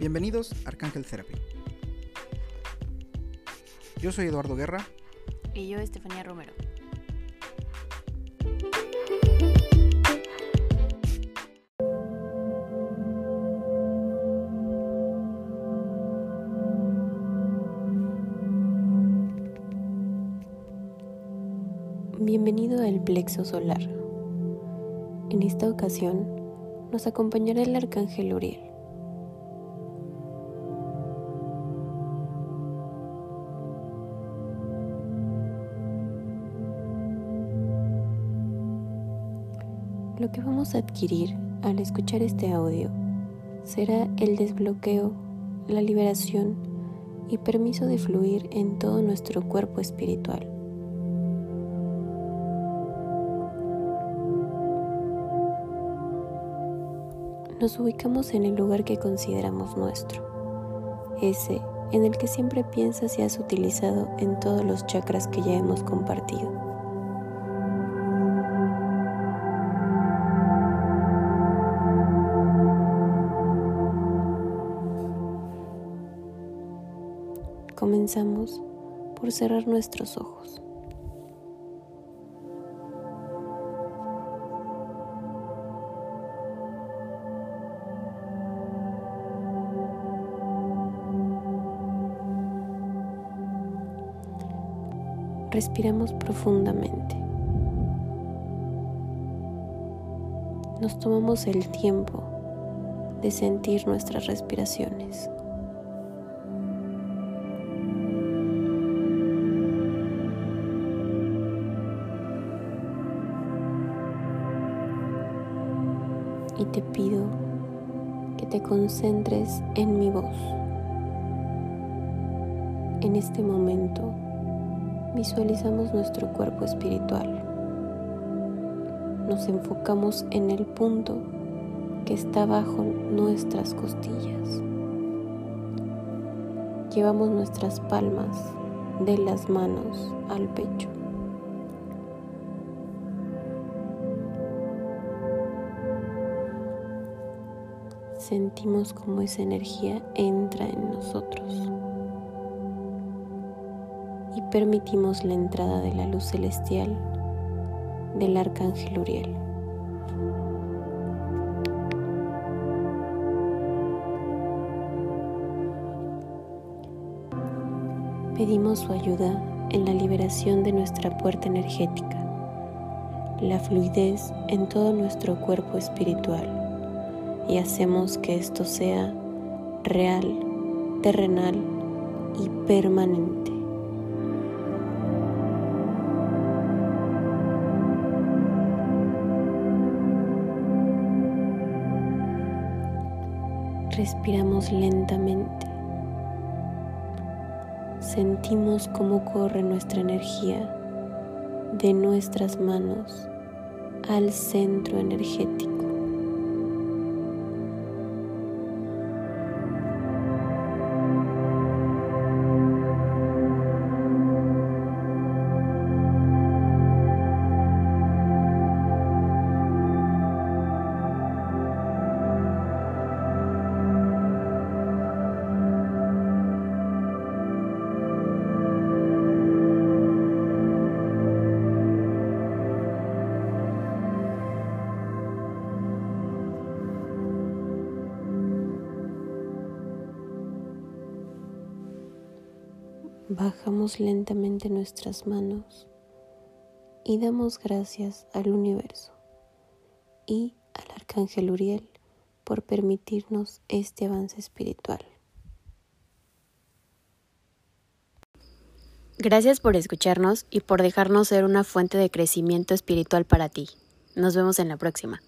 Bienvenidos a Arcángel Therapy. Yo soy Eduardo Guerra. Y yo, Estefanía Romero. Bienvenido al plexo solar. En esta ocasión nos acompañará el arcángel Uriel. Lo que vamos a adquirir al escuchar este audio será el desbloqueo, la liberación y permiso de fluir en todo nuestro cuerpo espiritual. Nos ubicamos en el lugar que consideramos nuestro, ese en el que siempre piensas y has utilizado en todos los chakras que ya hemos compartido. Comenzamos por cerrar nuestros ojos. Respiramos profundamente. Nos tomamos el tiempo de sentir nuestras respiraciones. Y te pido que te concentres en mi voz. En este momento visualizamos nuestro cuerpo espiritual. Nos enfocamos en el punto que está bajo nuestras costillas. Llevamos nuestras palmas de las manos al pecho. Sentimos como esa energía entra en nosotros y permitimos la entrada de la luz celestial del arcángel Uriel. Pedimos su ayuda en la liberación de nuestra puerta energética, la fluidez en todo nuestro cuerpo espiritual y hacemos que esto sea real, terrenal y permanente. Respiramos lentamente. Sentimos cómo corre nuestra energía de nuestras manos al centro energético. Bajamos lentamente nuestras manos y damos gracias al universo y al arcángel Uriel por permitirnos este avance espiritual. Gracias por escucharnos y por dejarnos ser una fuente de crecimiento espiritual para ti. Nos vemos en la próxima.